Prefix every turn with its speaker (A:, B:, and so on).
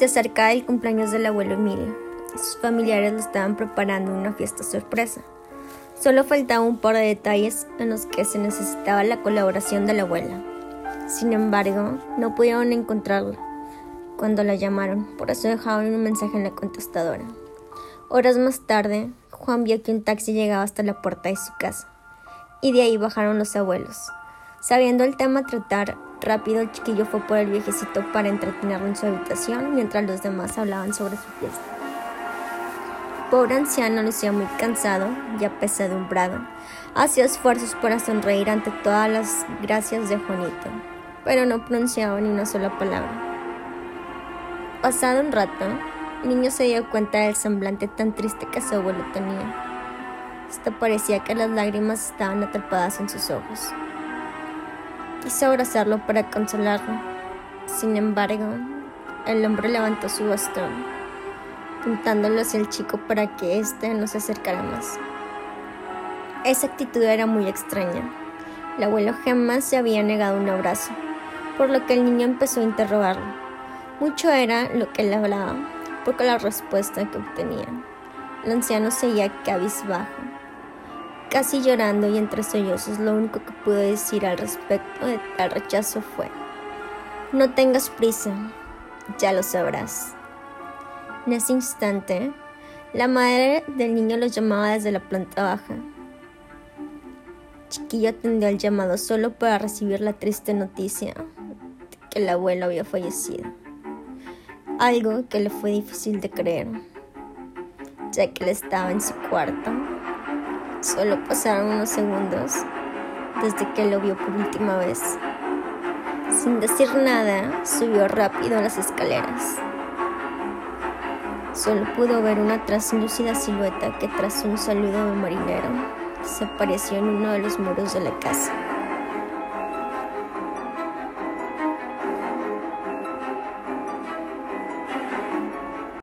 A: Se acercaba el cumpleaños del abuelo Emilio. Sus familiares lo estaban preparando una fiesta sorpresa. Solo faltaba un par de detalles en los que se necesitaba la colaboración de la abuela. Sin embargo, no pudieron encontrarla cuando la llamaron, por eso dejaron un mensaje en la contestadora. Horas más tarde, Juan vio que un taxi llegaba hasta la puerta de su casa, y de ahí bajaron los abuelos. Sabiendo el tema tratar, rápido el chiquillo fue por el viejecito para entretenerlo en su habitación mientras los demás hablaban sobre su fiesta. Pobre anciano lucía muy cansado y apesadumbrado. Hacía esfuerzos para sonreír ante todas las gracias de Juanito, pero no pronunciaba ni una sola palabra. Pasado un rato, el niño se dio cuenta del semblante tan triste que su abuelo tenía. Hasta parecía que las lágrimas estaban atrapadas en sus ojos. Quiso abrazarlo para consolarlo. Sin embargo, el hombre levantó su bastón, pintándolo hacia el chico para que éste no se acercara más. Esa actitud era muy extraña. El abuelo jamás se había negado un abrazo, por lo que el niño empezó a interrogarlo. Mucho era lo que él hablaba, poco la respuesta que obtenía. El anciano seguía cabizbajo Casi llorando y entre sollozos, lo único que pude decir al respecto de tal rechazo fue, no tengas prisa, ya lo sabrás. En ese instante, la madre del niño los llamaba desde la planta baja. Chiquillo atendió al llamado solo para recibir la triste noticia de que el abuelo había fallecido. Algo que le fue difícil de creer, ya que él estaba en su cuarto Solo pasaron unos segundos desde que lo vio por última vez. Sin decir nada, subió rápido las escaleras. Solo pudo ver una translúcida silueta que tras un saludo de marinero desapareció en uno de los muros de la casa.